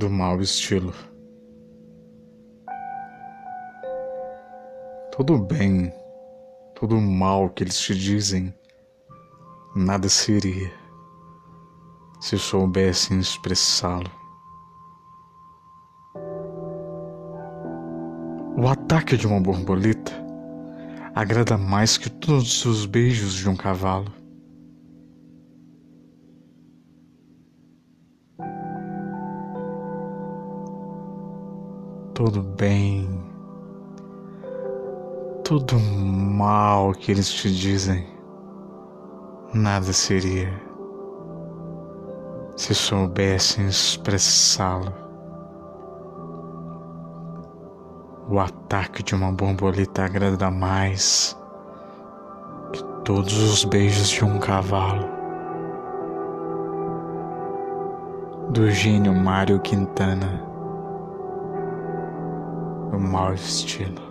do mau estilo. Todo bem, todo mal que eles te dizem, nada seria se soubessem expressá-lo. O ataque de uma borboleta agrada mais que todos os beijos de um cavalo. Tudo bem, tudo mal que eles te dizem, nada seria se soubessem expressá-lo. O ataque de uma borboleta agrada mais que todos os beijos de um cavalo. Do gênio Mário Quintana, o mau estilo.